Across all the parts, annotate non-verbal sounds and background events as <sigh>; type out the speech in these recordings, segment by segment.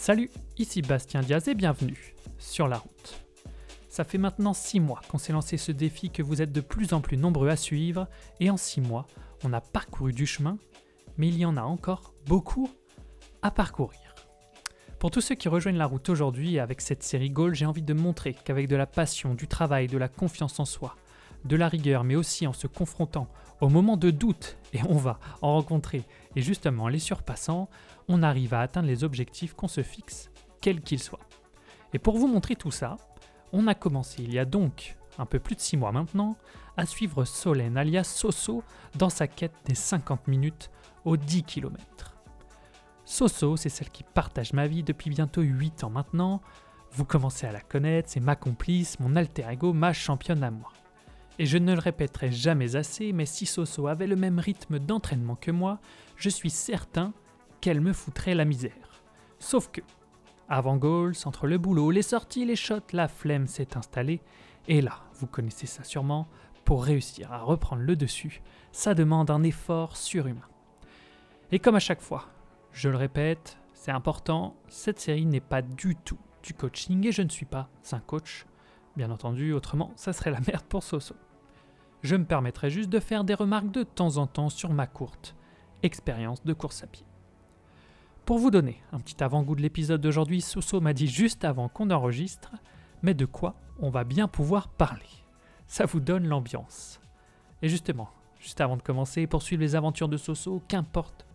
Salut, ici Bastien Diaz et bienvenue sur la route. Ça fait maintenant 6 mois qu'on s'est lancé ce défi que vous êtes de plus en plus nombreux à suivre et en 6 mois, on a parcouru du chemin, mais il y en a encore beaucoup à parcourir. Pour tous ceux qui rejoignent la route aujourd'hui avec cette série Goal, j'ai envie de montrer qu'avec de la passion, du travail, de la confiance en soi, de la rigueur, mais aussi en se confrontant au moment de doute, et on va en rencontrer, et justement les surpassant, on arrive à atteindre les objectifs qu'on se fixe, quels qu'ils soient. Et pour vous montrer tout ça, on a commencé il y a donc un peu plus de 6 mois maintenant à suivre Solène alias Soso dans sa quête des 50 minutes aux 10 km. Soso, c'est celle qui partage ma vie depuis bientôt 8 ans maintenant. Vous commencez à la connaître, c'est ma complice, mon alter ego, ma championne à moi. Et je ne le répéterai jamais assez, mais si Soso avait le même rythme d'entraînement que moi, je suis certain qu'elle me foutrait la misère. Sauf que, avant goals, entre le boulot, les sorties, les shots, la flemme s'est installée, et là, vous connaissez ça sûrement, pour réussir à reprendre le dessus, ça demande un effort surhumain. Et comme à chaque fois, je le répète, c'est important, cette série n'est pas du tout du coaching et je ne suis pas un coach. Bien entendu, autrement, ça serait la merde pour Soso je me permettrai juste de faire des remarques de temps en temps sur ma courte expérience de course à pied. Pour vous donner un petit avant-goût de l'épisode d'aujourd'hui, Soso m'a dit juste avant qu'on enregistre, mais de quoi on va bien pouvoir parler? Ça vous donne l'ambiance. Et justement, juste avant de commencer, poursuivre les aventures de Soso, qu'importe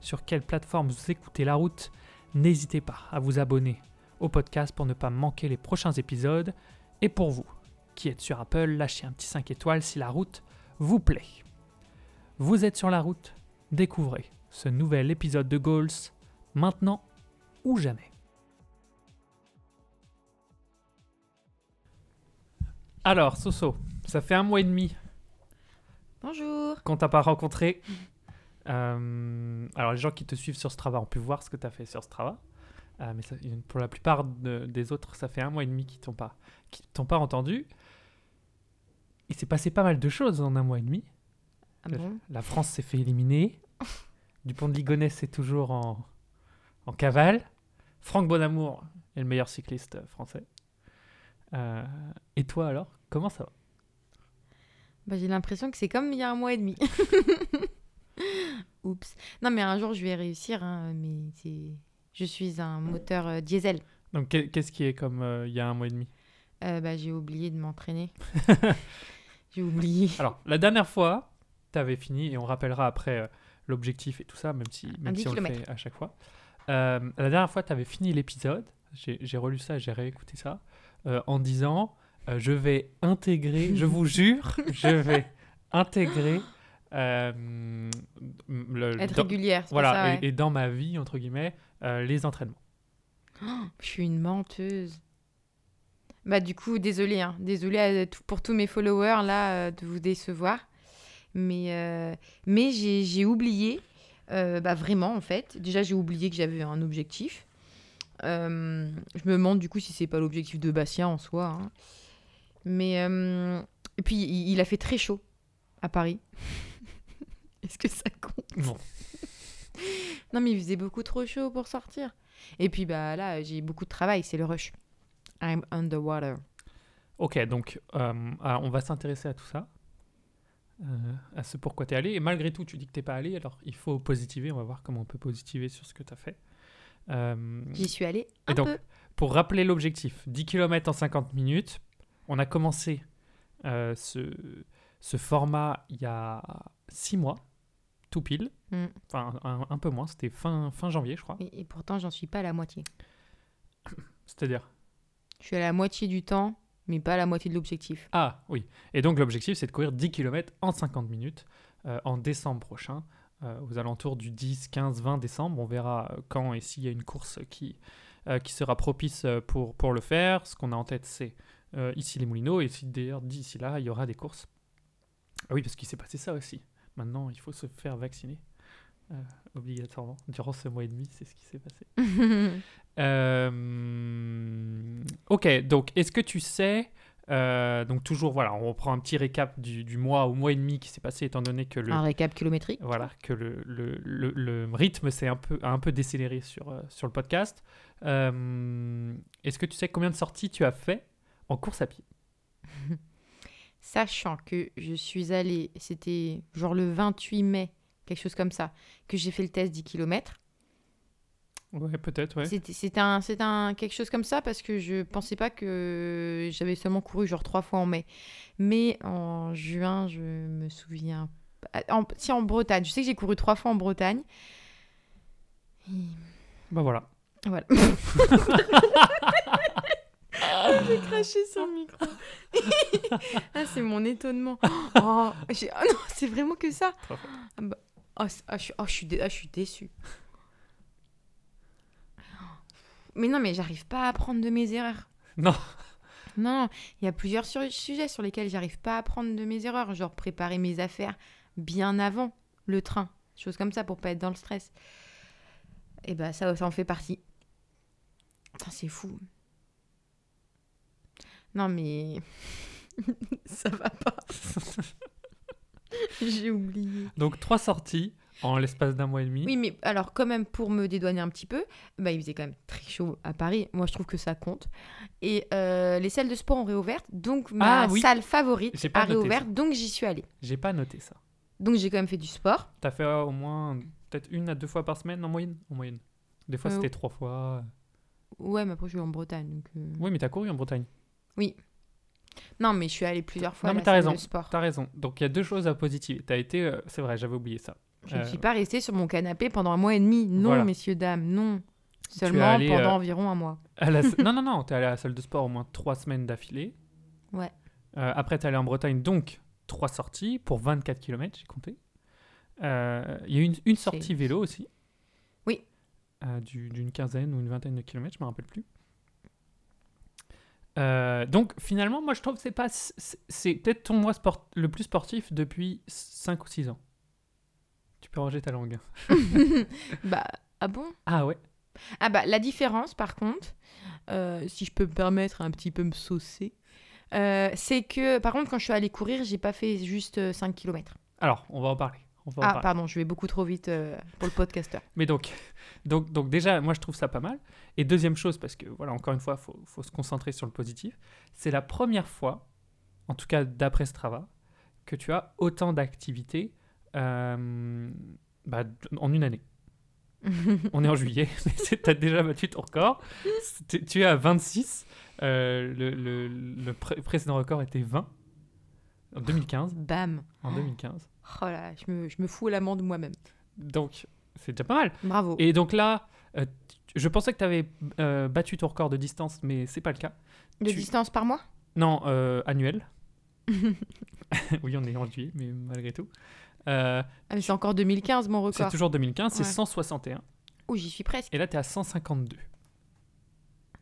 sur quelle plateforme vous écoutez la route, n'hésitez pas à vous abonner au podcast pour ne pas manquer les prochains épisodes. Et pour vous, qui êtes sur Apple, lâchez un petit 5 étoiles si la route vous plaît. Vous êtes sur la route, découvrez ce nouvel épisode de Goals, maintenant ou jamais. Alors, Soso, ça fait un mois et demi Bonjour. qu'on t'a pas rencontré. Euh, alors, les gens qui te suivent sur Strava ont pu voir ce que tu as fait sur Strava. Euh, mais ça- pour la plupart de- des autres, ça fait un mois et demi qu'ils t'ont pas, qui t'ont pas entendu. Il s'est passé pas mal de choses en un mois et demi. Ah bon? La France s'est fait éliminer. <laughs> Dupont de Ligonnès est toujours en, en cavale. Franck Bonamour est le meilleur cycliste français. Euh, et toi alors, comment ça va? Bah, J'ai l'impression que c'est comme il y a un mois et demi. <laughs> Oups. Non, mais un jour, je vais réussir. hein, mais c'est... Je suis un moteur euh, diesel. Donc qu'est- qu'est-ce qui est comme euh, il y a un mois et demi? Bah, j'ai oublié de m'entraîner. <laughs> j'ai oublié. Alors, la dernière fois, tu avais fini, et on rappellera après euh, l'objectif et tout ça, même si, même 10 si on le fait à chaque fois. Euh, la dernière fois, tu avais fini l'épisode, j'ai relu ça, j'ai réécouté ça, euh, en disant Je vais intégrer, je vous <laughs> jure, je vais intégrer. le, Être dans- régulière, voilà, ça, et, ouais. et dans ma vie, entre guillemets, les entraînements. Je suis une menteuse. Bah, du coup, désolé. Hein. Tout- pour tous mes followers, là, euh, de vous décevoir. Mais, euh, mais j'ai oublié, euh, bah, vraiment, en fait. Déjà, j'ai oublié que j'avais un objectif. Euh, je me demande, du coup, si c'est pas l'objectif de Bastien en soi. hein. Mais, euh, et puis, il, il a fait très chaud à Paris. <laughs> Est-ce que ça compte? Non. Non, mais il faisait beaucoup trop chaud pour sortir. Et puis, bah là, j'ai beaucoup de travail, c'est le rush. I'm underwater. Ok, donc euh, ah, on va s'intéresser à tout ça, euh, à ce pourquoi tu es allé. Et malgré tout, tu dis que tu pas allé, alors il faut positiver. On va voir comment on peut positiver sur ce que tu as fait. Euh, J'y suis allée Et un donc, peu. pour rappeler l'objectif, 10 km en 50 minutes, on a commencé euh, ce, ce format il y a 6 mois, tout pile. Mm. Enfin, un, un peu moins, c'était fin, fin janvier, je crois. Et, et pourtant, j'en suis pas à la moitié. C'est-à-dire Je suis à la moitié du temps, mais pas à la moitié de l'objectif. Ah oui. Et donc l'objectif, c'est de courir 10 km en 50 minutes euh, en décembre prochain, euh, aux alentours du 10, 15, 20 décembre. On verra euh, quand et s'il y a une course qui, qui sera propice pour, pour le faire. Ce qu'on a en tête, c'est ici les Moulineaux. Et si d'ailleurs d'ici là, il y aura des courses. Ah oui, parce qu'il s'est passé ça aussi. Maintenant, il faut se faire vacciner. Euh, obligatoirement. Durant ce mois et demi, c'est ce qui s'est passé. <laughs> Euh, ok, donc est-ce que tu sais Euh, donc toujours, voilà, on reprend un petit récap du, du mois ou mois et demi qui s'est passé, étant donné que le, Un récap kilométrique. voilà, que le, le, le, le rythme s'est un peu, a un peu décéléré sur, sur le podcast. Est-ce que tu sais combien de sorties tu as fait en course à pied? <laughs> Sachant que je suis allée, c'était genre le 28 mai, quelque chose comme ça, que j'ai fait le test 10 km. Ouais, peut-être, ouais. C'était un, quelque chose comme ça parce que je pensais pas que j'avais seulement couru genre trois fois en mai. Mais en juin, je me souviens. En, si en Bretagne, je sais que j'ai couru trois fois en Bretagne. Et Bah voilà. Voilà. <laughs> <laughs> J'ai craché sur le micro. <laughs> ah, c'est mon étonnement. Oh, non, c'est vraiment que ça. Trop fort. Ah bah, oh, je, suis- oh, je suis dé- ah, je suis déçue. Mais non, mais j'arrive pas à apprendre de mes erreurs. Non. Non, il y a plusieurs sur- sujets sur lesquels j'arrive pas à apprendre de mes erreurs, genre préparer mes affaires bien avant le train, choses comme ça pour pas être dans le stress. Et bah ça, ça en fait partie. Putain, c'est fou. Non mais <laughs> ça va pas. <laughs> <laughs> J'ai oublié. Donc trois sorties en l'espace d'un mois et demi. Oui, mais alors quand même pour me dédouaner un petit peu, bah, il faisait quand même très chaud à Paris. Moi, je trouve que ça compte. Et euh, les salles de sport ont réouvert, donc ma Ah, oui. salle favorite a réouvert, donc j'y suis allée. J'ai pas noté ça. Donc j'ai quand même fait du sport. T'as fait euh, au moins peut-être une à deux fois par semaine en moyenne? En moyenne. Des fois Euh, c'était trois fois. Ouais, mais après je suis en Bretagne, donc. Oui, mais t'as couru en Bretagne. Non, mais je suis allée plusieurs fois Non, à mais la t'as salle raison. de sport. T'as raison. Donc il y a deux choses à positiver. T'as été, euh, c'est vrai, j'avais oublié ça. Je ne Euh, suis pas restée sur mon canapé pendant un mois et demi. Non, Voilà. messieurs, dames, non. Seulement allée, pendant euh, environ un mois. À la- <laughs> non, non, non, t'es allé à la salle de sport au moins trois semaines d'affilée. Ouais. Euh, après, t'es allé en Bretagne, donc trois sorties pour 24 km, j'ai compté. Euh, Il y a eu une, une sortie vélo aussi. Oui. Euh, du- D'une quinzaine ou une vingtaine de kilomètres, je me rappelle plus. Euh, donc finalement, moi je trouve que c'est pas c'est peut-être ton mois sport, le plus sportif depuis 5 ou 6 ans. Tu peux ranger ta langue. <laughs> bah, ah bon? Ah ouais. Ah bah, la différence, par contre, euh, si je peux me permettre un petit peu me saucer, euh, c'est que, par contre, quand je suis allée courir, j'ai pas fait juste euh, 5 km. Alors, on va en parler. On va en Ah, pardon, je vais beaucoup trop vite euh, pour le podcasteur. Mais donc, donc, donc déjà, moi je trouve ça pas mal. Et deuxième chose, parce que voilà, encore une fois, il faut, faut se concentrer sur le positif, c'est la première fois, en tout cas d'après Strava, que tu as autant d'activités euh, bah, en une année. <laughs> On est en juillet, <laughs> mais tu as déjà battu ton record. Tu es à 26. euh, le le- le pré- précédent record était 20 en 2015. Bam. En 2015. Oh là, je me, je me fous l'amende moi-même. Donc, c'est déjà pas mal. Bravo. Et donc là, euh, je pensais que tu avais battu ton record de distance, mais c'est pas le cas. De tu- distance par mois? Non, euh, <laughs> annuel. oui, on est en juillet, mais malgré tout. Euh, Ah, mais c'est encore 2015 mon c'est record. toujours 2015, c'est Ouais. 161. Oh, j'y suis presque. Et là, tu es à 152.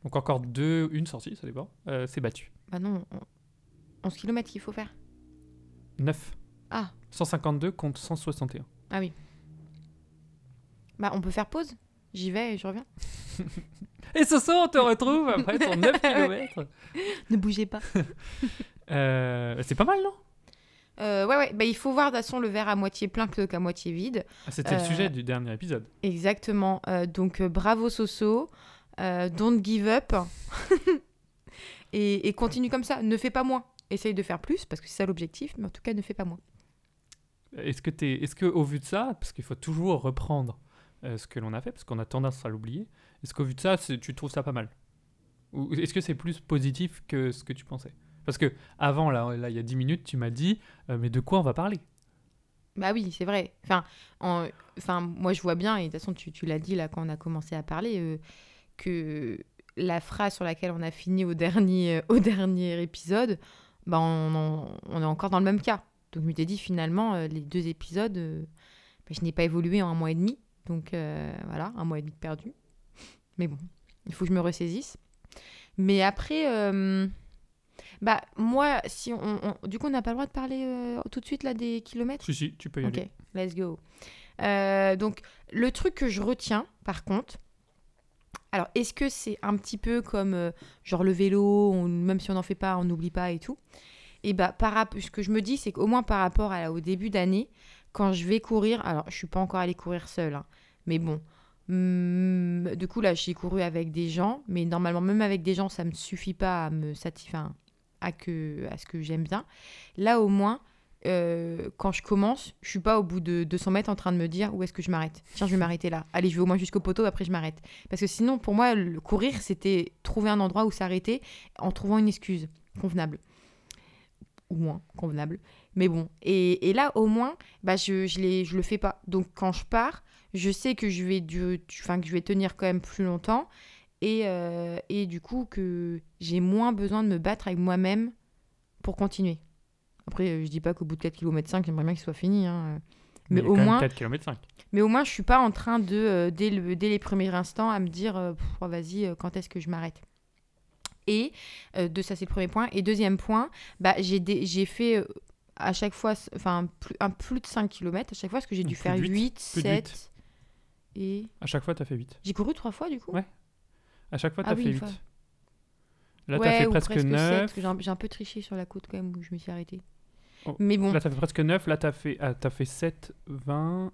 Donc encore deux, une sortie, ça dépend. Euh, c'est battu. Bah non, on- 11 km qu'il faut faire. 9. Ah. 152 contre 161. Ah oui. Bah, on peut faire pause J'y vais et je reviens. <laughs> Et ce soir, on te retrouve après ton 9 <laughs> km. Ne bougez pas. <laughs> Euh, c'est pas mal, non? Euh, ouais, ouais. Bah, il faut voir de toute façon le verre à moitié plein plutôt qu'à moitié vide. Ah, C'était le Euh, sujet du dernier épisode. Exactement. Euh, donc, bravo Soso. Don't give up. et, et continue comme ça. Ne fais pas moins. Essaye de faire plus parce que c'est ça l'objectif, mais en tout cas, ne fais pas moins. Est-ce que, t'es- est-ce que au vu de ça, parce qu'il faut toujours reprendre euh, ce que l'on a fait, parce qu'on a tendance à l'oublier, est-ce qu'au vu de ça, tu trouves ça pas mal? Ou est-ce que c'est plus positif que ce que tu pensais? Parce que avant, là, là, il y a 10 minutes, tu m'as dit, euh, mais de quoi on va parler? Bah oui, c'est vrai. Enfin, en- enfin, moi, je vois bien, et de toute façon, tu, l'as dit là quand on a commencé à parler, euh, que la phrase sur laquelle on a fini au dernier, au <laughs> dernier épisode, bah, on, on est encore dans le même cas. Donc, je m'étais dit, finalement, euh, les deux épisodes, euh, bah, je n'ai pas évolué en un mois et demi. Donc, euh, voilà, un mois et demi de perdu. Mais bon, il faut que je me ressaisisse. Mais après, bah, moi, si on, on- du coup, on n'a pas le droit de parler tout de suite là des kilomètres? Si, si, tu peux y Ok, aller. let's go. Donc, le truc que je retiens, par contre, Alors, est-ce que c'est un petit peu comme euh, genre le vélo, on- même si on n'en fait pas, on n'oublie pas et tout Et bah, par ce que je me dis, c'est qu'au moins par rapport à, au début d'année, quand je vais courir, alors je suis pas encore allée courir seule, hein, mais bon. hum, du coup, là, j'ai couru avec des gens, mais normalement, même avec des gens, ça me suffit pas à me satisfaire, à, que, à ce que j'aime bien. Là, au moins, euh, quand je commence, je suis pas au bout de 200 mètres en train de me dire où est-ce que je m'arrête? Tiens, je vais m'arrêter là. Allez, je vais au moins jusqu'au poteau, après je m'arrête. Parce que sinon, pour moi, courir, c'était trouver un endroit où s'arrêter en trouvant une excuse convenable. Ou moins convenable. Mais bon. Et, et là, au moins, bah, je, je, je le fais pas. Donc, quand je pars, je sais que je vais, du, tu- que je vais tenir quand même plus longtemps. Et, euh, et du coup, que j'ai moins besoin de me battre avec moi-même pour continuer. Après, je dis pas qu'au bout de 4 km 5, j'aimerais bien qu'il soit fini. hein. Mais, au moins, 4 km 5. mais au moins, je suis pas en train de, euh, dès, le- dès les premiers instants, à me dire, euh, oh, vas-y, quand est-ce que je m'arrête? Et euh, de ça, c'est le premier point. Et deuxième point, bah, j'ai fait euh, à chaque fois, enfin, plus, un plus de 5 km à chaque fois, parce que j'ai dû faire de 8, huit, plus de 7. Et À chaque fois, tu as fait 8. j'ai couru trois fois, du coup? Ouais. À chaque fois, tu Ah as oui, fait une 8. fois. Là, tu Ouais, as fait presque, sept, 9. parce que J'ai un, peu triché sur la côte quand même, où je me suis arrêtée. Oh, Mais bon. Là, tu as fait presque 9. Là, tu as, fait... ah, t'as fait 7, 20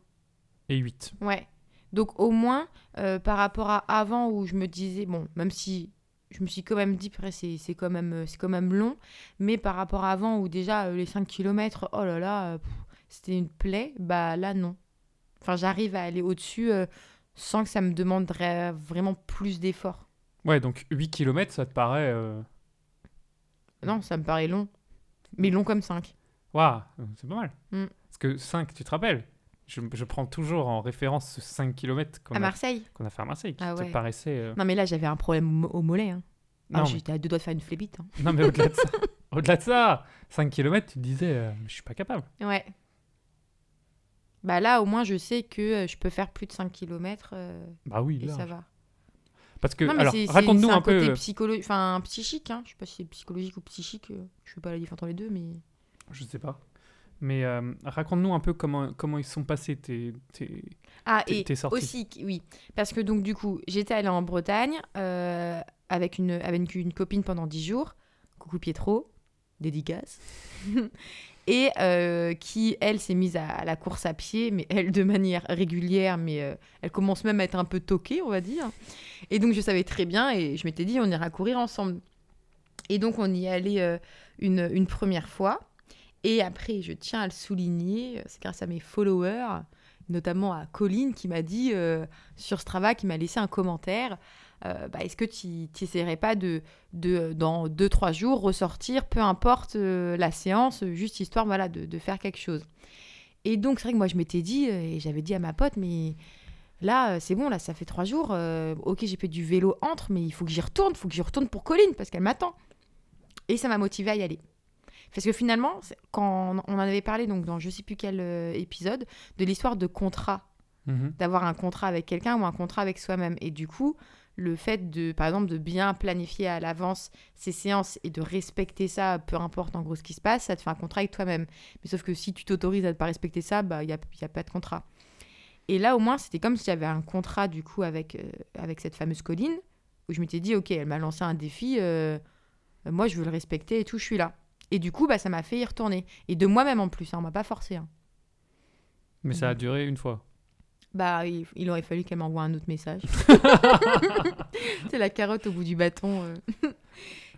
et 8. Ouais. Donc au moins, euh, par rapport à avant où je me disais, bon, même si je me suis quand même dit, c'est c'est quand, même, c'est quand même long, mais par rapport à avant où déjà euh, les 5 km, oh là là, euh, c'était une plaie, bah là non. Enfin, j'arrive à aller au-dessus euh, sans que ça me demanderait vraiment plus d'efforts. Ouais, donc 8 km, ça te paraît. euh, Non, ça me paraît long. Mais long comme 5. Waouh, c'est pas mal. Mm. Parce que 5, tu te rappelles? Je, je prends toujours en référence ce 5 km qu'on À a, Marseille qu'on a fait à Marseille, qui Ah te paraissait. euh, Non, mais là, j'avais un problème au, mo- au mollet. Hein. Ah, mais, J'étais à deux doigts de faire une flébite. hein. non, mais au-delà de ça, <laughs> au-delà de ça, 5 km, tu te disais, euh, je suis pas capable. Ouais. Bah là, au moins, je sais que euh, je peux faire plus de 5 km Bah oui, et là. ça va. Parce que, non, mais alors, c'est- raconte-nous un peu. côté euh, psycholo- enfin, psychique. Hein. Je sais pas si c'est psychologique ou psychique. euh, Je fais pas la différence entre les deux, mais. Je sais pas. Mais euh, raconte-nous un peu comment, comment ils sont passés tes, tes, Ah, tes- et tes sorties. aussi, oui. Parce que donc, du coup, j'étais allée en Bretagne euh, avec, une, avec une copine pendant 10 jours. Coucou Pietro, dédicace. <laughs> et euh, qui, elle, s'est mise à, à la course à pied, mais elle de manière régulière, mais elle commence même à être un peu toquée, on va dire. Et donc, je savais très bien, et je m'étais dit, on ira courir ensemble. Et donc, on y euh, une, une première fois. Et après, je tiens à le souligner, c'est grâce à mes followers, notamment à Colline qui m'a dit euh, sur Strava, qui m'a laissé un commentaire. euh, bah, Est-ce que tu n'essaierais pas de, de, dans 2-3 jours, ressortir, peu importe euh, la séance, juste histoire voilà, de, faire quelque chose Et donc, c'est vrai que moi, je m'étais dit, euh, et j'avais dit à ma pote, mais là, euh, c'est bon, là, ça fait 3 jours. euh, ok, j'ai fait du vélo entre, mais il faut que j'y retourne, il faut que j'y retourne pour Colline, parce qu'elle m'attend. Et ça m'a motivée à y aller. Parce que finalement, quand on en avait parlé donc dans je sais plus quel euh, épisode, de l'histoire de contrat Mhm. d'avoir un contrat avec quelqu'un ou un contrat avec soi-même. Et du coup, le fait de, par exemple, de bien planifier à l'avance ses séances et de respecter ça, peu importe en gros ce qui se passe, ça te fait un contrat avec toi-même. Mais sauf que si tu t'autorises à ne pas respecter ça, bah, il n'y a, y a pas de contrat. Et là, au moins, c'était comme si j'avais un contrat, du coup, avec, euh, avec cette fameuse colline, où je m'étais dit, OK, elle m'a lancé un défi, euh, moi, je veux le respecter et tout, je suis là. Et du coup, bah, ça m'a fait y retourner. Et de moi-même en plus, hein, on m'a pas forcé. hein. Mais ça a duré une fois. Bah, il, il aurait fallu qu'elle m'envoie un autre message. <laughs> <laughs> C'est la carotte au bout du bâton. euh. <laughs>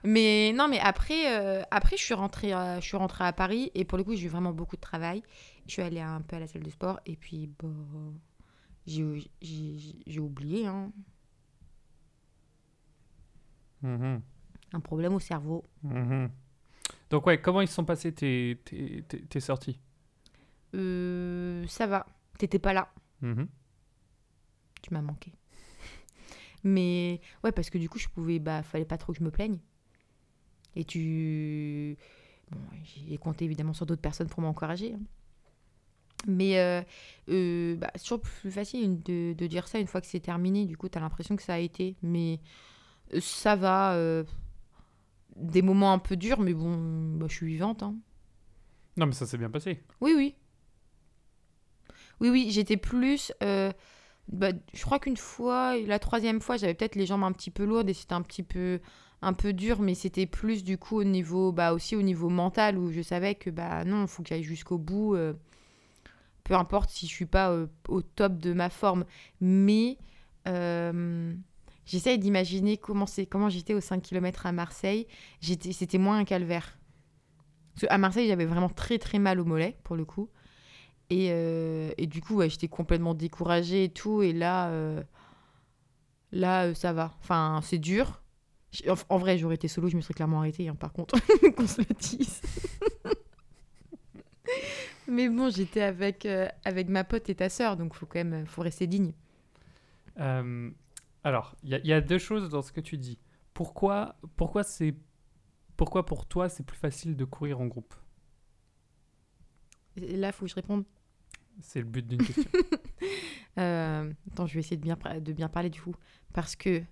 mais non, mais après, euh, après je, suis rentrée, à- je suis rentrée à Paris et pour le coup, j'ai eu vraiment beaucoup de travail. Je suis allée un peu à la salle de sport et puis bah, j'ai oublié hein, Mhm. un problème au cerveau. Mhm. Donc, ouais, comment ils se sont passés tes, tes, tes, tes sorties? Euh, ça va, t'étais pas là, Mhm. tu m'as manqué. <laughs> Mais ouais, parce que du coup, je pouvais, bah, fallait pas trop que je me plaigne. Et tu. Bon, j'ai compté évidemment sur d'autres personnes pour m'encourager. hein. Mais euh, euh, bah, c'est toujours plus facile de, de dire ça une fois que c'est terminé. Du coup, tu as l'impression que ça a été. Mais euh, ça va. euh, des moments un peu durs, mais bon, bah, je suis vivante. hein. Non, mais ça s'est bien passé. Oui, oui. Oui, oui, j'étais plus euh, bah, je crois qu'une fois, la troisième fois, j'avais peut-être les jambes un petit peu lourdes et c'était un petit peu un peu dur, mais c'était plus du coup au niveau, bah aussi au niveau mental où je savais que bah non, il faut que j'aille jusqu'au bout, euh, peu importe si je suis pas euh, au top de ma forme, mais euh, j'essaye d'imaginer comment comment j'étais aux 5 km à Marseille, c'était moins un calvaire. Parce à Marseille, j'avais vraiment très très mal au mollet pour le coup, et, et du coup, j'étais complètement découragée et tout, et là, là, ça va. Enfin, c'est dur en, vrai, j'aurais été solo, je me serais clairement arrêtée, hein, par contre, <laughs> qu'on se le dise. <laughs> Mais bon, j'étais avec, euh, avec ma pote et ta sœur, donc faut quand même faut rester digne. Euh, alors, il y, y, a deux choses dans ce que tu dis. Pourquoi, pourquoi, c'est, pourquoi pour toi c'est plus facile de courir en groupe? Là, il faut que je réponde. C'est le but d'une question. <laughs> euh, attends, je vais essayer de bien, de bien parler du coup. Parce que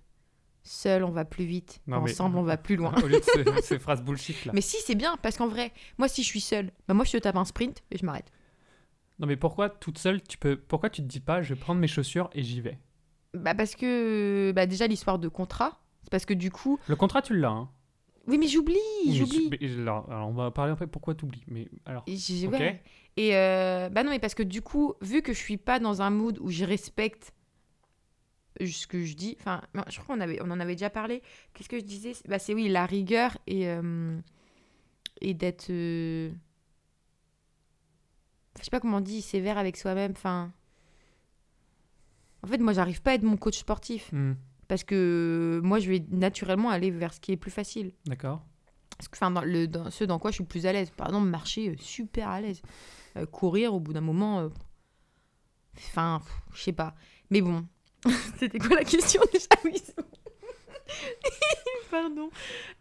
Seul, on va plus vite. Ensemble, on va plus loin. <laughs> Au lieu de <laughs> ces, phrases bullshit là. Mais si, c'est bien, parce qu'en vrai, moi, si je suis seule, bah, moi, je te tape un sprint et je m'arrête. Non, mais pourquoi toute seule, tu peux. Pourquoi tu te dis pas, je vais prendre mes chaussures et j'y vais? Bah, parce que. Bah, déjà, l'histoire de contrat. C'est parce que du coup. Le contrat, tu l'as, hein Oui, mais j'oublie, j'oublie. Alors, on va parler après pourquoi tu oublies. Mais alors. Ouais. Et euh, bah non, mais parce que du coup, vu que je suis pas dans un mood où je respecte ce que je dis, enfin, je crois qu'on avait, on en avait déjà parlé. Qu'est-ce que je disais? Bah, C'est oui, la rigueur et, euh, et d'être. Euh, je sais pas comment on dit, sévère avec soi-même. Enfin. En fait, moi, j'arrive pas à être mon coach sportif. Hmm. Parce que moi, je vais naturellement aller vers ce qui est plus facile. D'accord. Enfin, dans, le, dans, ce dans quoi je suis plus à l'aise. Par exemple, marcher, euh, super à l'aise. courir, au bout d'un moment. Enfin, je sais pas. Mais bon, <laughs> C'était quoi la question déjà? <laughs> Oui. <laughs> Pardon.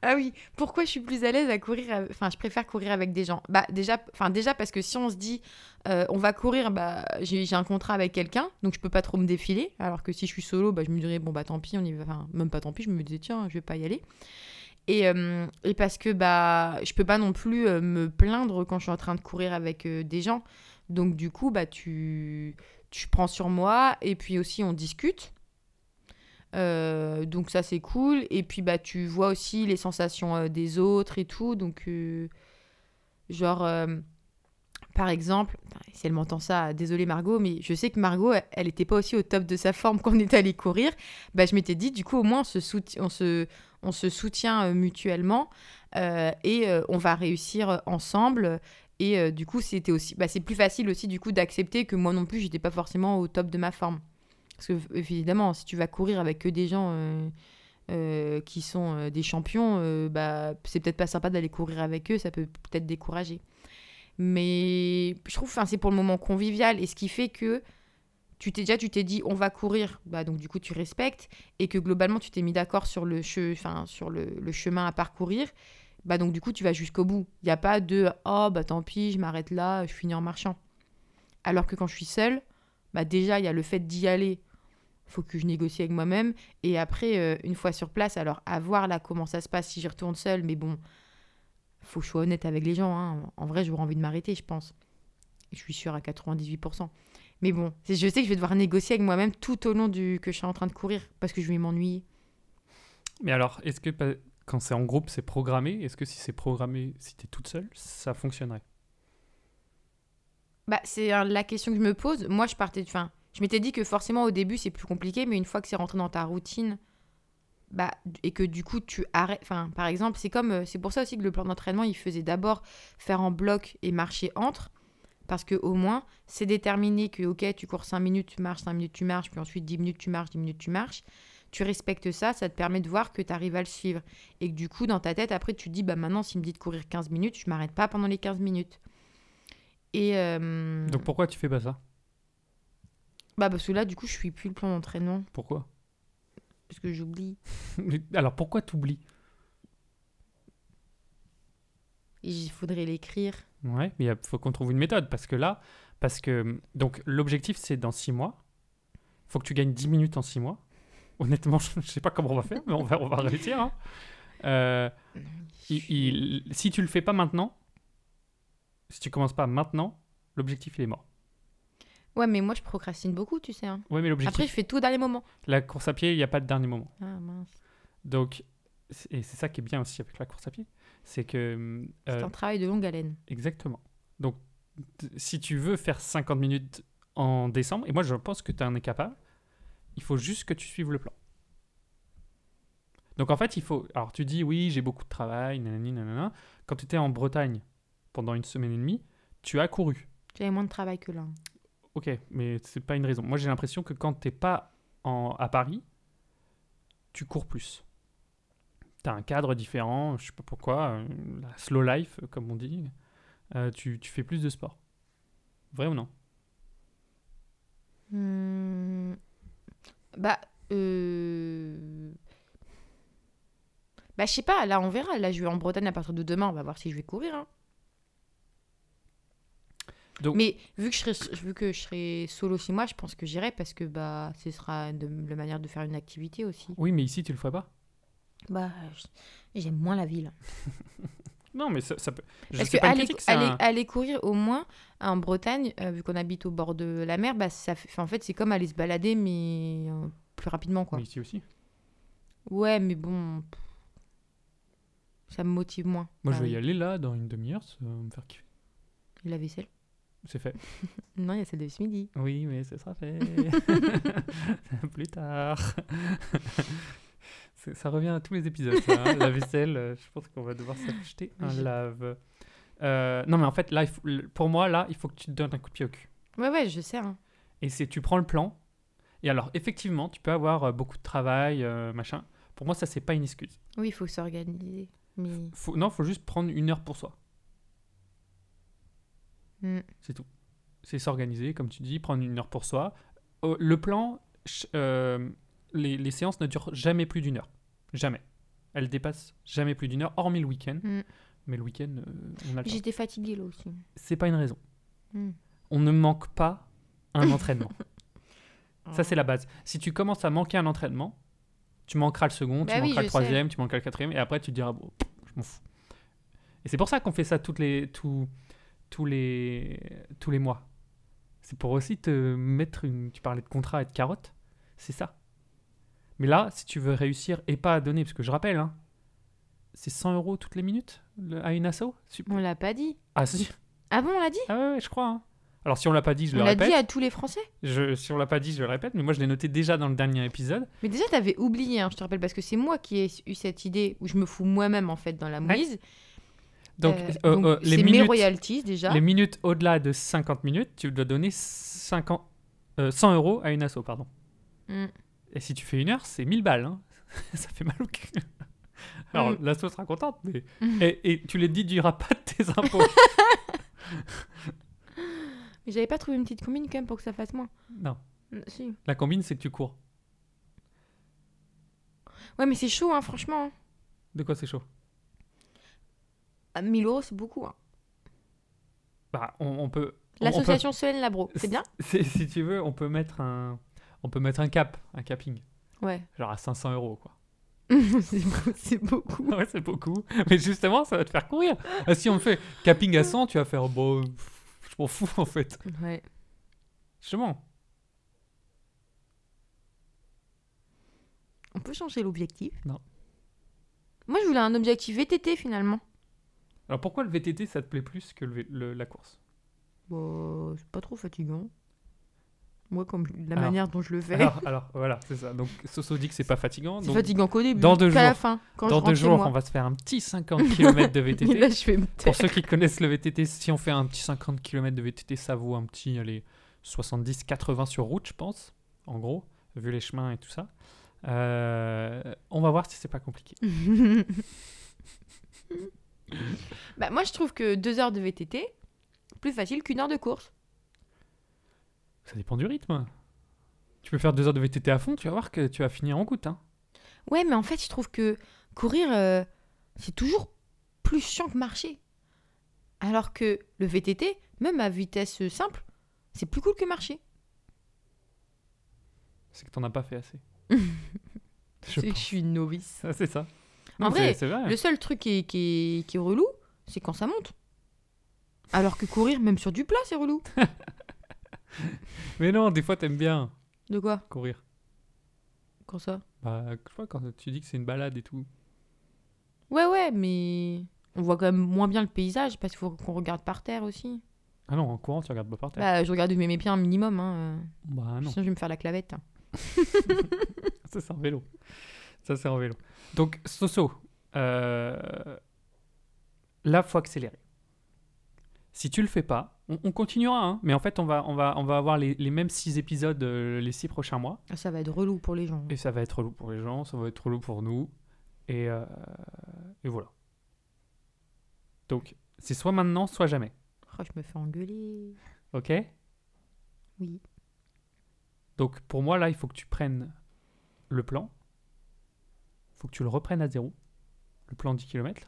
Ah oui, pourquoi je suis plus à l'aise à courir Enfin, je préfère courir avec des gens. Bah déjà, enfin déjà parce que si on se dit euh, on va courir, bah j'ai un contrat avec quelqu'un, donc je peux pas trop me défiler. Alors que si je suis solo, bah je me dirais bon bah tant pis, on y va. Enfin même pas tant pis, je me disais tiens, je vais pas y aller. Et, euh, et parce que bah je peux pas non plus euh, me plaindre quand je suis en train de courir avec des gens. Donc du coup bah tu tu prends sur moi et puis aussi on discute. Euh, donc ça c'est cool. Et puis bah tu vois aussi les sensations euh, des autres et tout. Donc euh, genre par exemple si elle m'entend ça désolé Margot mais je sais que Margot elle était pas aussi au top de sa forme <laughs> quand on est allé courir. Bah je m'étais dit du coup au moins on se soutient, on se, on se soutient mutuellement et on va réussir ensemble. Et du coup, c'était aussi, bah, c'est plus facile aussi du coup d'accepter que moi non plus, j'étais pas forcément au top de ma forme. Parce que évidemment, si tu vas courir avec que des gens euh, euh, qui sont des champions, bah c'est peut-être pas sympa d'aller courir avec eux, ça peut peut-être décourager. Mais je trouve, enfin, c'est pour le moment convivial et ce qui fait que tu t'es déjà, tu t'es dit, on va courir, bah donc du coup tu respectes et que globalement tu t'es mis d'accord sur le, sur le chemin à parcourir bah donc du coup tu vas jusqu'au bout. Il n'y a pas de oh bah tant pis, je m'arrête là, je finis en marchant. Alors que quand je suis seule, bah déjà il y a le fait d'y aller. Faut que je négocie avec moi-même et après euh, une fois sur place, alors à voir là comment ça se passe si j'y retourne seule, mais bon, faut que je sois honnête avec les gens. Hein. En vrai, j'aurais envie de m'arrêter, je pense. Je suis sûre à 98%. Mais bon, je sais que je vais devoir négocier avec moi-même tout au long du que je suis en train de courir parce que je vais m'ennuyer. Mais alors, est-ce que quand c'est en groupe, c'est programmé? Est-ce que si c'est programmé, si tu es toute seule, ça fonctionnerait? Bah, C'est la question que je me pose. Moi, je partais. Enfin, je m'étais dit que forcément au début, c'est plus compliqué, mais une fois que c'est rentré dans ta routine, bah, et que du coup, tu arrêtes. Enfin, par exemple, c'est comme. Euh, c'est pour ça aussi que le plan d'entraînement, il faisait d'abord faire en bloc et marcher entre. Parce que au moins, c'est déterminé que, ok, tu cours 5 minutes, tu marches, 5 minutes, tu marches, puis ensuite 10 minutes, tu marches, 10 minutes, tu marches tu respectes ça, ça te permet de voir que tu arrives à le suivre. Et que du coup, dans ta tête, après, tu te dis, bah maintenant, s'il me dit de courir 15 minutes, je m'arrête pas pendant les 15 minutes. Et. Euh, Donc pourquoi tu fais pas ça? Bah parce que là, du coup, je suis plus le plan d'entraînement. Pourquoi? Parce que j'oublie. <laughs> Alors pourquoi t'oublies? Il faudrait l'écrire. Ouais, mais il faut qu'on trouve une méthode parce que là, parce que donc l'objectif c'est dans 6 mois, il faut que tu gagnes 10 minutes en 6 mois. Honnêtement, <laughs> je ne sais pas comment on va faire, mais on va, on va réussir. Hein. Euh, si tu le fais pas maintenant, si tu commences pas maintenant, l'objectif il est mort. Ouais, mais moi, je procrastine beaucoup, tu sais. hein. Ouais, mais l'objectif, Après, je fais tout au dernier moment. la course à pied, il n'y a pas de dernier moment. Ah mince. Donc, c'est- et c'est ça qui est bien aussi avec la course à pied, c'est que C'est euh, un travail de longue haleine. exactement. Donc, si tu veux faire 50 minutes en décembre, et moi je pense que tu en es capable, il faut juste que tu suives le plan. Donc en fait, il faut. Alors tu dis oui, j'ai beaucoup de travail, nanani, nanana. Quand tu étais en Bretagne pendant une semaine et demie, tu as couru. J'avais moins de travail que là. Ok, mais c'est pas une raison. Moi, j'ai l'impression que quand t'es pas à Paris, tu cours plus. T'as un cadre différent, je sais pas pourquoi, euh, la slow life, comme on dit. Euh, tu, tu fais plus de sport. Vrai ou non? Hmm. Bah, euh... Bah, je sais pas, là, on verra. Là, je vais en Bretagne à partir de demain, on va voir si je vais courir. hein. Donc- Mais vu que, je serai, vu que je serai solo chez moi, je pense que j'irai parce que bah, ce sera de, la manière de faire une activité aussi. Oui, mais ici, tu le ferais pas? Bah, j'aime moins la ville. <laughs> Non, mais ça, ça peut. Je Parce sais que pas aller, critique, aller, un- aller courir au moins en Bretagne, euh, vu qu'on habite au bord de la mer, bah, ça fait, en fait, c'est comme aller se balader, mais euh, plus rapidement, quoi. Mais ici aussi. Ouais, mais bon, ça me motive moins. Moi, je Ah vais y aller là, dans une demi-heure, ça va me faire kiffer. La vaisselle? C'est fait. <laughs> Non, il y a celle de ce midi. Oui, mais ce sera fait. <laughs> Plus tard. Ça revient à tous les épisodes, ça, hein. La vaisselle, euh, je pense qu'on va devoir s'acheter un lave. Euh, non, mais en fait, là, il faut- pour moi, là, il faut que tu te donnes un coup de pied au cul. Ouais, ouais, je sais. hein. Et c'est tu prends le plan. Et alors, effectivement, tu peux avoir euh, beaucoup de travail, euh, machin. Pour moi, ça, c'est pas une excuse. Oui, il faut s'organiser. Mais... Faut, non, faut juste prendre une heure pour soi. Hmm. C'est tout. C'est s'organiser, comme tu dis, prendre une heure pour soi. Euh, le plan, euh, les, les séances ne durent jamais plus d'une heure. Jamais. Elles dépassent jamais plus d'une heure, hormis le week-end. Hmm. Mais le week-end, euh, on a. J'étais fatiguée là aussi. C'est pas une raison. Hmm. On ne manque pas un <laughs> entraînement. Ça, c'est la base. Si tu commences à manquer un entraînement, tu manqueras le second, Bah tu oui, manqueras le troisième, tu manqueras le quatrième, et après, tu te diras, bon, je m'en fous. Et c'est pour ça qu'on fait ça toutes les, tous, tous, les, tous les mois. C'est pour aussi te mettre une. Tu parlais de contrat et de carotte. C'est ça. Mais là, si tu veux réussir et pas à donner, parce que je rappelle, hein, c'est 100 euros toutes les minutes le- à une asso Super. On l'a pas dit. Ah, si. Ah bon, on l'a dit? Ah ouais, ouais, je crois. hein. Alors, si on l'a pas dit, je On le l'a répète. dit à tous les Français? Je, si on l'a pas dit, je le répète, mais moi je l'ai noté déjà dans le dernier épisode. Mais déjà, t'avais oublié, hein, je te rappelle, parce que c'est moi qui ai eu cette idée où je me fous moi-même en fait dans la mouise. Donc, Euh, euh, donc, euh, les, mes minutes, royalties déjà. les minutes au-delà de 50 minutes, tu dois donner 50, euh, 100 euros à une asso, pardon. Mm. Et si tu fais une heure, c'est 1000 balles. hein. <laughs> Ça fait mal au cul. <laughs> Alors, Mm. l'asso sera contente, mais. Et, et tu les déduiras pas de tes impôts. <laughs> Mais j'avais pas trouvé une petite combine quand même pour que ça fasse moins. non. Mm, Si. La combine, c'est que tu cours. Ouais, mais c'est chaud, hein, franchement. De quoi c'est chaud? 1000 euros, c'est beaucoup. Hein. Bah, on, on peut. on- on peut- L'association Solène Labro, c'est bien c'est- Si tu veux, on peut mettre un. On peut mettre un cap, un capping. Ouais. Genre à 500 euros, quoi. <laughs> c'est beau- c'est beaucoup. <laughs> Ouais, c'est beaucoup. Mais justement, ça va te faire courir. Ah, si on fait capping à 100, tu vas faire bon, je m'en fous en fait. Ouais. Justement. On peut changer l'objectif Non. Moi, je voulais un objectif VTT finalement. Alors pourquoi le VTT ça te plaît plus que le V- le- la course? Bah, c'est pas trop fatigant. Moi, comme la Alors- manière dont je le fais. alors, alors, voilà, c'est ça. Donc Soso dit que c'est pas fatigant. c'est fatigant qu'au début, dans deux qu'à la jours- fin. Quand dans deux jours, on va se faire un petit 50 <laughs> km de VTT. là, je vais me. Pour ceux qui connaissent le VTT, si on fait un petit 50 km de VTT, ça vaut un petit allez, 70-80 sur route, je pense, en gros, vu les chemins et tout ça. Euh, on va voir si c'est pas compliqué. <laughs> bah, moi, je trouve que deux heures de VTT, plus facile qu'une heure de course. Ça dépend du rythme. Tu peux faire deux heures de VTT à fond, tu vas voir que tu vas finir en goutte. Hein. Ouais, mais en fait, je trouve que courir, euh, c'est toujours plus chiant que marcher. Alors que le VTT, même à vitesse simple, c'est plus cool que marcher. C'est que t'en as pas fait assez. <laughs> Je C'est que je suis une novice. Ah, c'est ça. En vrai. Le seul truc qui est, qui est- qui est relou, c'est quand ça monte. Alors que courir, même sur du plat, c'est relou. <laughs> Mais non, des fois, t'aimes bien De quoi? Courir. Quand ça? Bah, je vois quand tu dis que c'est une balade et tout. Ouais, ouais, mais on voit quand même moins bien le paysage parce qu'il faut qu'on regarde par terre aussi. Ah non, en courant, tu regardes pas par terre. Bah, je regarde mets mes pieds un minimum. Hein. Bah, non. Sinon, je vais me faire la clavette. <laughs> Ça, c'est en vélo. Ça, c'est en vélo. Donc, Soso, euh... là, faut accélérer. Si tu le fais pas, on, on continuera, hein, mais en fait, on va, on va, on va avoir les, les mêmes six épisodes euh, les six prochains mois. Ah, Ça va être relou pour les gens. Et ça va être relou pour les gens, ça va être relou pour nous. Et, euh, et voilà. Donc, c'est soit maintenant, soit jamais. Oh, je me fais engueuler. Ok? Oui. Donc, pour moi, là, il faut que tu prennes le plan. Il faut que tu le reprennes à zéro. Le plan 10 km.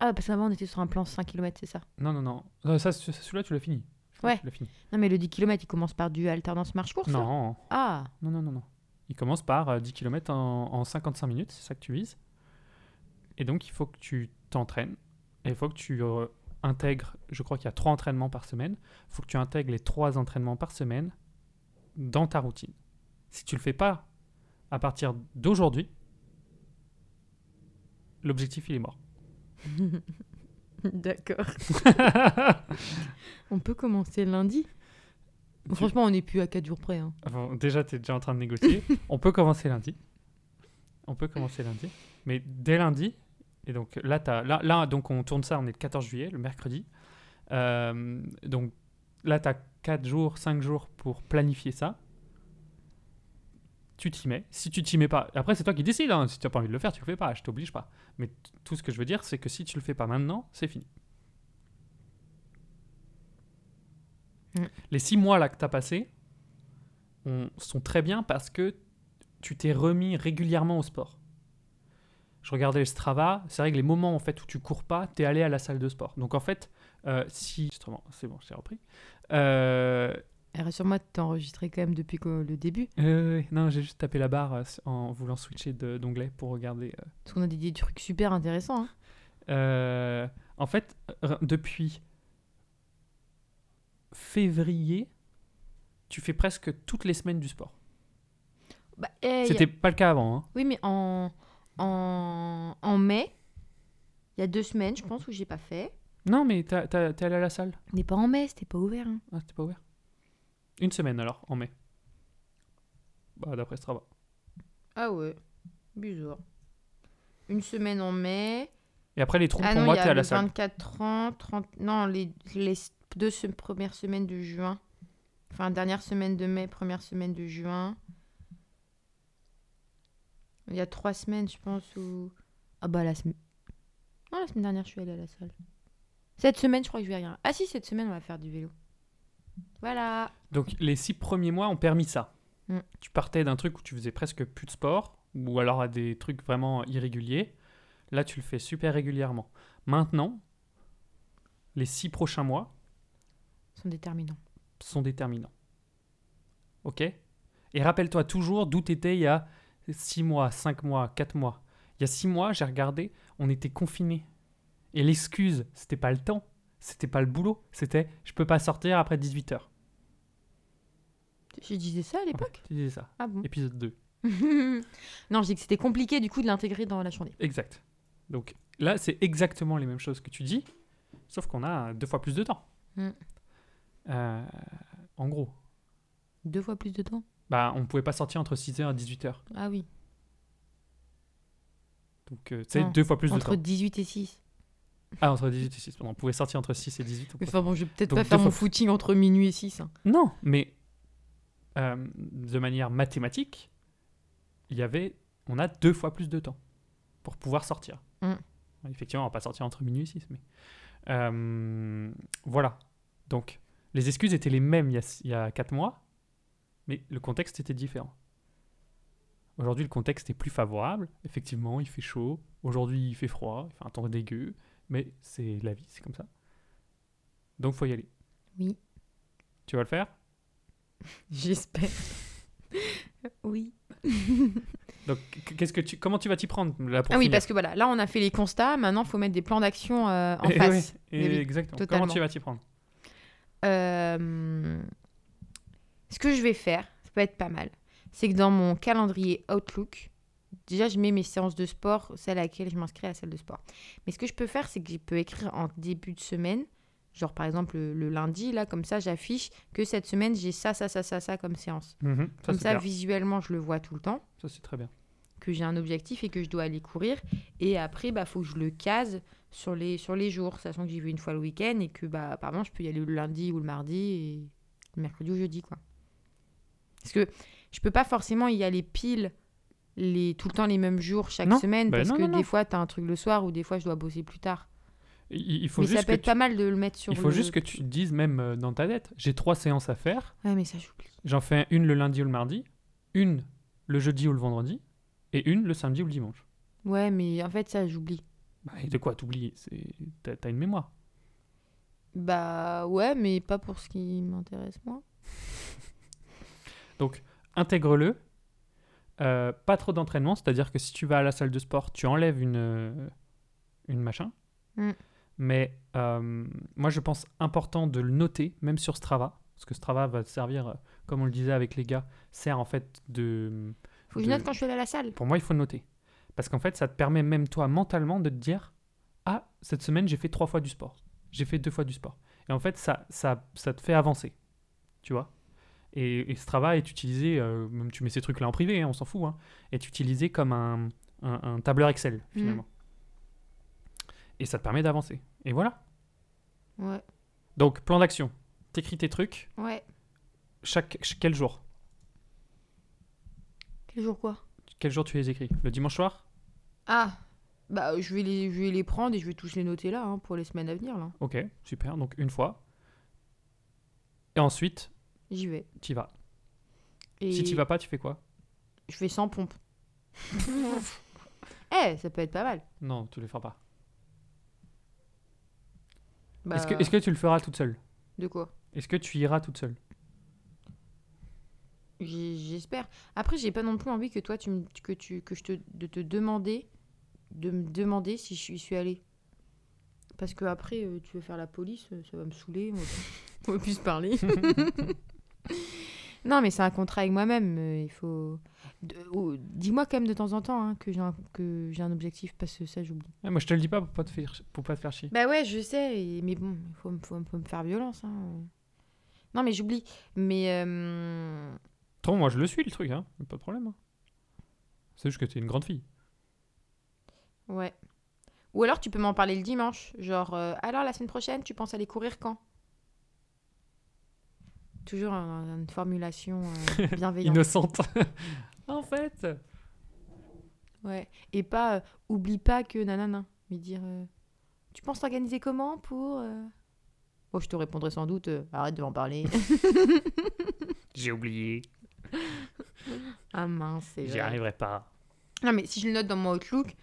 Ah, parce qu'avant, on était sur un plan 5 km, c'est ça? Non, non, non. Euh, ça, ce- celui-là, tu l'as fini. Ouais. Tu l'as fini. Non, mais le 10 km, il commence par du alternance marche-course Non, Ah, non, non, non, non. Il commence par euh, 10 km en, en 55 minutes, c'est ça que tu vises. Et donc, il faut que tu t'entraînes. Et il faut que tu euh, intègres, je crois qu'il y a trois entraînements par semaine. Il faut que tu intègres les trois entraînements par semaine dans ta routine. Si tu le fais pas à partir d'aujourd'hui, l'objectif, il est mort. <laughs> d'accord. <laughs> On peut commencer lundi Franchement, on n'est plus à 4 jours près. hein. Bon, déjà, tu es déjà en train de négocier. <laughs> on peut commencer lundi. On peut commencer lundi. Mais dès lundi, et donc là, t'as- là, là donc on tourne ça, on est le 14 juillet, le mercredi. Euh, donc là, tu as 4 jours, 5 jours pour planifier ça. Tu t'y mets. Si tu t'y mets pas, après, c'est toi qui décides. hein. Si tu n'as pas envie de le faire, tu le fais pas. Je t'oblige pas. Mais tout ce que je veux dire, c'est que si tu le fais pas maintenant, c'est fini. Mm. Les 6 mois là que tu as passés on- sont très bien parce que tu t'es remis régulièrement au sport. Je regardais le Strava, c'est vrai que les moments en fait où tu cours pas, tu es allé à la salle de sport. Donc en fait, euh, si Enregistrement, c'est bon, je t'ai repris. Euh, Rassure-moi, t'es enregistré quand même depuis le début. euh, non, j'ai juste tapé la barre euh, en voulant switcher d'onglet pour regarder. euh. Parce qu'on a dit des trucs super intéressants. hein. Euh, en fait, depuis février, tu fais presque toutes les semaines du sport. Bah, eh, a- C'était pas le cas avant. hein. Oui, mais en, en, en mai, il y a deux semaines, je pense, où j'ai pas fait. Non, mais t'es allé à la salle Mais pas en mai, c'était pas ouvert. hein. Ah, c'était pas ouvert Une semaine alors, en mai. Bah, d'après Strava. Ah ouais, bizarre. Une semaine en mai. Et après, les trous, Ah pour non, moi, t'es à la le salle. 24, 30, 30... Non, les, les deux se- premières semaines de juin. Enfin, dernière semaine de mai, première semaine de juin. Il y a trois semaines, je pense, où... Ah bah la semaine... Non, la semaine dernière, je suis allée à la salle. Cette semaine, je crois que je vais rien. Ah si, cette semaine, on va faire du vélo. Voilà. Donc, les six premiers mois ont permis ça. Mm. Tu partais d'un truc où tu faisais presque plus de sport, ou alors à des trucs vraiment irréguliers. Là, tu le fais super régulièrement. Maintenant, les six prochains mois sont déterminants. sont déterminants. Ok? Et rappelle-toi toujours d'où tu étais il y a 6 mois, 5 mois, 4 mois. Il y a 6 mois, j'ai regardé, on était confinés. Et l'excuse, c'était pas le temps, c'était pas le boulot, c'était je peux pas sortir après 18h. Je disais ça à l'époque? Tu disais ça. Ah bon? Épisode 2. <laughs> Non, je dis que c'était compliqué du coup de l'intégrer dans la journée. Exact. Donc là, c'est exactement les mêmes choses que tu dis, sauf qu'on a deux fois plus de temps. Mm. Euh, en gros, Deux fois plus de temps? Bah, on pouvait pas sortir entre 6h et 18h. Ah oui. Donc, euh, c'est Non, deux fois plus de Entre temps. 18 et 6. Ah, entre 18 et 6. pardon. On pouvait sortir entre 6 et 18. on Mais enfin bon, je vais peut-être pas faire mon footing entre minuit et 6. Non, mais euh, de manière mathématique, il y avait, on a deux fois plus de temps pour pouvoir sortir. Mm. Effectivement, on va pas sortir entre minuit et 6, mais euh, voilà. Donc, les excuses étaient les mêmes il y, a, il y a 4 mois, mais le contexte était différent. Aujourd'hui, le contexte est plus favorable. Effectivement, il fait chaud. Aujourd'hui, il fait froid. Il fait un temps dégueu. Mais c'est la vie, c'est comme ça. Donc, faut y aller. Oui. Tu vas le faire? <laughs> J'espère. <laughs> oui. <laughs> Donc, qu- qu'est-ce que tu, comment tu vas t'y prendre là, pour Ah oui, finir? parce que voilà, là on a fait les constats, maintenant il faut mettre des plans d'action euh, en Eh face. oui, exactement. totalement. Comment tu vas t'y prendre? Euh, ce que je vais faire, ça peut être pas mal, c'est que dans mon calendrier Outlook, déjà je mets mes séances de sport, celle à laquelle je m'inscris à la salle de sport. Mais ce que je peux faire, c'est que je peux écrire en début de semaine, genre par exemple le, le lundi, là, comme ça j'affiche que cette semaine j'ai ça, ça, ça, ça, ça comme séance. Mhm, ça, Comme ça, visuellement, je le vois tout le temps, Ça, c'est très bien. que j'ai un objectif et que je dois aller courir. Et après, bah, faut que je le case sur les, sur les jours, sachant que j'y vais une fois le week-end et que, bah, apparemment, je peux y aller le lundi ou le mardi et le mercredi ou jeudi, quoi. Parce que je peux pas forcément y aller pile les, tout le temps les mêmes jours chaque Non, semaine, bah parce non, que non, des fois, tu as un truc le soir ou des fois, je dois bosser plus tard. Il, faut Mais juste ça peut être tu- pas mal de le mettre sur Il faut le- juste que tu te dises même euh, dans ta tête, j'ai trois séances à faire. Ouais, mais ça, j'oublie. J'en fais une le lundi ou le mardi, une le jeudi ou le vendredi, et une le samedi ou le dimanche. Ouais, mais en fait, ça, j'oublie. Bah, et de quoi t'oublies? T'as une mémoire. Bah ouais, mais pas pour ce qui m'intéresse moi. Donc, intègre-le. Euh, pas trop d'entraînement, c'est-à-dire que si tu vas à la salle de sport, tu enlèves une, euh, une machin. Mm. Mais euh, moi, je pense important de le noter, même sur Strava, parce que Strava va te servir, comme on le disait avec les gars, sert en fait de... Faut que je note quand je suis à la salle. Pour moi, il faut le noter. Parce qu'en fait, ça te permet même toi, mentalement, de te dire Ah, cette semaine, j'ai fait trois fois du sport. J'ai fait deux fois du sport. Et en fait, ça, ça, ça te fait avancer. Tu vois? Et, et Strava est utilisé, euh, même tu mets ces trucs-là en privé, hein, on s'en fout, hein, est utilisé comme un, un- un tableur Excel, finalement. Et ça te permet d'avancer. Et voilà. Ouais, Donc, plan d'action. T'écris tes trucs, ouais. chaque, ch- quel jour? Quel jour quoi? Quel jour tu les écris? Le dimanche soir? Ah, bah je vais, les, je vais les prendre et je vais tous les noter là hein, pour les semaines à venir là. Ok, super. Donc, une fois. Et ensuite, J'y vais. tu vas. Et Si tu vas pas, tu fais quoi? Je fais 100 pompes. <laughs> Eh, ça peut être pas mal. Non, tu le feras pas. Bah, Est-ce que, est-ce que tu le feras toute seule? De quoi? Est-ce que tu iras toute seule? J'ai- J'espère. Après, j'ai pas non plus envie que toi, tu me, que tu, que je te, de te demander, de me demander si je suis- suis allée. Parce que après, euh, tu veux faire la police, euh, ça va me saouler. On va, on va plus se parler. <laughs> <laughs> non, mais c'est un contrat avec moi-même. euh, Il faut. oh, Dis-moi quand même de temps en temps hein, que j'ai un, que j'ai un objectif, parce que ça, j'oublie. Moi, je te le dis pas pour pas te faire, pour pas te faire chier. Bah ouais, je sais, et- mais bon, il faut, me- faut, me- faut me faire violence. hein. Non, mais j'oublie. Mais. euh, moi, je le suis, le truc, hein. Pas de problème. hein. C'est juste que t'es une grande fille. Ouais. Ou alors tu peux m'en parler le dimanche. Genre, euh, alors la semaine prochaine, tu penses aller courir quand? Toujours un- une formulation euh, <laughs> bienveillante. Innocente. <laughs> en fait. Ouais. Et pas, euh, oublie pas que nanana. Mais dire, euh, tu penses t'organiser comment pour. Bon, je te répondrai sans doute, arrête de m'en parler. <laughs> J'ai oublié. ah mince, c'est J'y arriverai pas. Non, mais si je le note dans mon Outlook,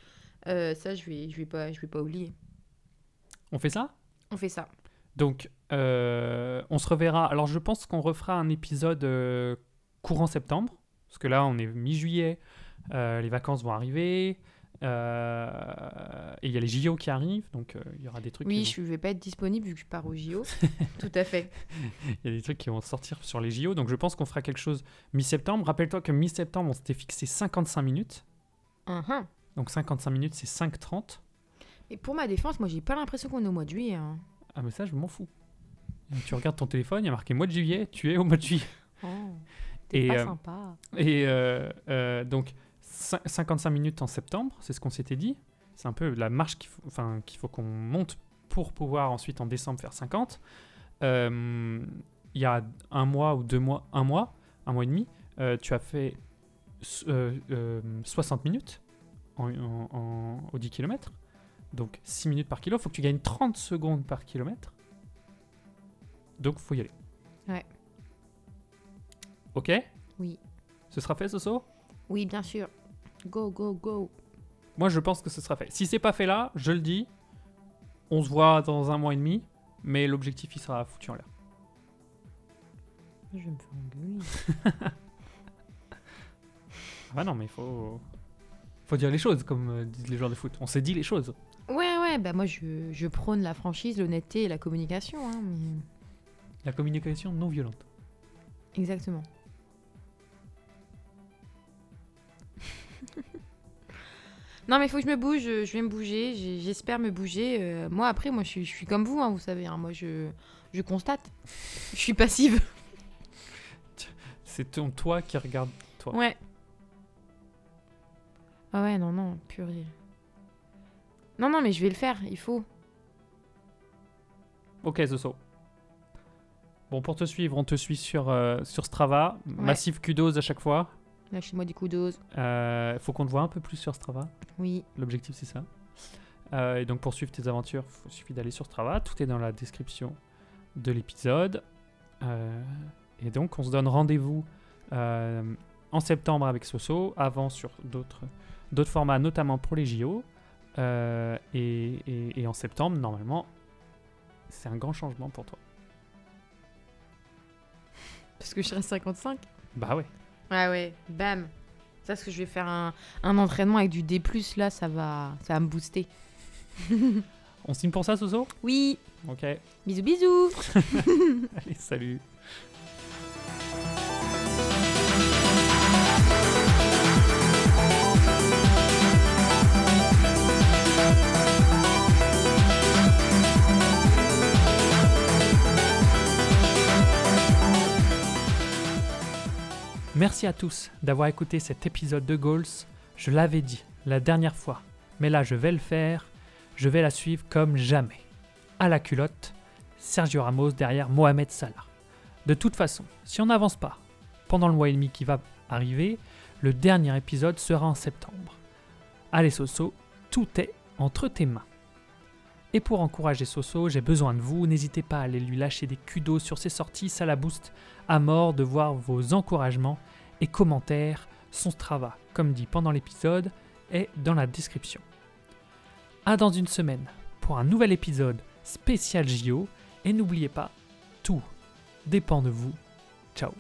ça, je vais, je, vais pas, je vais pas oublier. On fait ça? On fait ça. Donc, euh, on se reverra. Alors, je pense qu'on refera un épisode euh, courant septembre. Parce que là, on est mi-juillet. euh, les vacances vont arriver. et il y a les JO qui arrivent. Donc, il y aura des trucs. Oui, qui vont- je vais pas être disponible vu que je pars au JO. <laughs> Tout à fait. Il y a des trucs qui vont sortir sur les JO. Donc, je pense qu'on fera quelque chose mi-septembre. Rappelle-toi que mi-septembre, on s'était fixé 55 minutes. Mhm. Donc, 55 minutes, c'est 5,30. Et pour ma défense, moi, j'ai pas l'impression qu'on est au mois de juillet. hein. Ah, mais ça, je m'en fous. Tu regardes ton téléphone, il y a marqué mois de juillet, tu es au mois de juillet. Oh, <laughs> Et, pas euh, sympa. Et euh, euh, donc, cin- 55 minutes en septembre, c'est ce qu'on s'était dit. C'est un peu la marche qu'il faut, enfin, qu'il faut qu'on monte pour pouvoir ensuite en décembre faire 50. Euh, Il y a un mois ou deux mois, un mois, un mois et demi, euh, tu as fait euh, euh, 60 minutes en, en- en- aux 10 km. Donc 6 minutes par kilo. Il faut que tu gagnes 30 secondes par kilomètre. Donc faut y aller. Ouais. Ok? Oui. Ce sera fait, Soso? Oui, bien sûr. Go, go, go. Moi, je pense que ce sera fait. Si c'est pas fait là, je le dis, on se voit dans un mois et demi, mais l'objectif, il sera foutu en l'air. Je vais me faire engueuler. <laughs> Ah bah non, mais il faut... faut dire les choses, comme euh, disent les joueurs de foot. On s'est dit les choses. Ouais, ouais, bah moi, je, je prône la franchise, l'honnêteté et la communication. Hein, mais... La communication non violente. Exactement. <laughs> non, mais il faut que je me bouge. Je vais me bouger. J'espère me bouger. Euh, moi, après, moi, je suis, je suis comme vous, hein, vous savez. hein. Moi, je, je constate. Je suis passive. <laughs> C'est ton toi qui regarde toi. Ouais. Ah ouais, non, non, purée. Non, non, mais je vais le faire. Il faut. Ok, Zoso. Bon, pour te suivre, on te suit sur, euh, sur Strava. Massif kudos à chaque fois. Lâchez-moi des coups d'ose. Euh, faut qu'on te voit un peu plus sur Strava. Oui. L'objectif, c'est ça. Euh, et donc, pour suivre tes aventures, il suffit d'aller sur Strava. Tout est dans la description de l'épisode. Euh, et donc, on se donne rendez-vous en septembre avec Soso, avant sur d'autres formats, notamment pour les JO. Et, et- et en septembre, normalement, c'est un grand changement pour toi. Parce que je serai 55. Bah ouais. Ouais, ouais. Bam. Ça, parce que je vais faire un, un entraînement avec du D+, là, ça va, ça va me booster. <laughs> On signe pour ça, Soso? Oui. Ok. Bisous, bisous. <laughs> Allez, salut. Merci à tous d'avoir écouté cet épisode de Goals. Je l'avais dit la dernière fois, mais là je vais le faire. Je vais la suivre comme jamais. À la culotte, Sergio Ramos derrière Mohamed Salah. De toute façon, si on n'avance pas pendant le mois et demi qui va arriver, le dernier épisode sera en septembre. Allez Soso, tout est entre tes mains. Et pour encourager Soso, j'ai besoin de vous. N'hésitez pas à aller lui lâcher des kudos sur ses sorties, ça la booste à mort de voir vos encouragements et commentaires. Son Strava, comme dit pendant l'épisode, est dans la description. À dans une semaine pour un nouvel épisode spécial JO. Et n'oubliez pas, tout dépend de vous. Ciao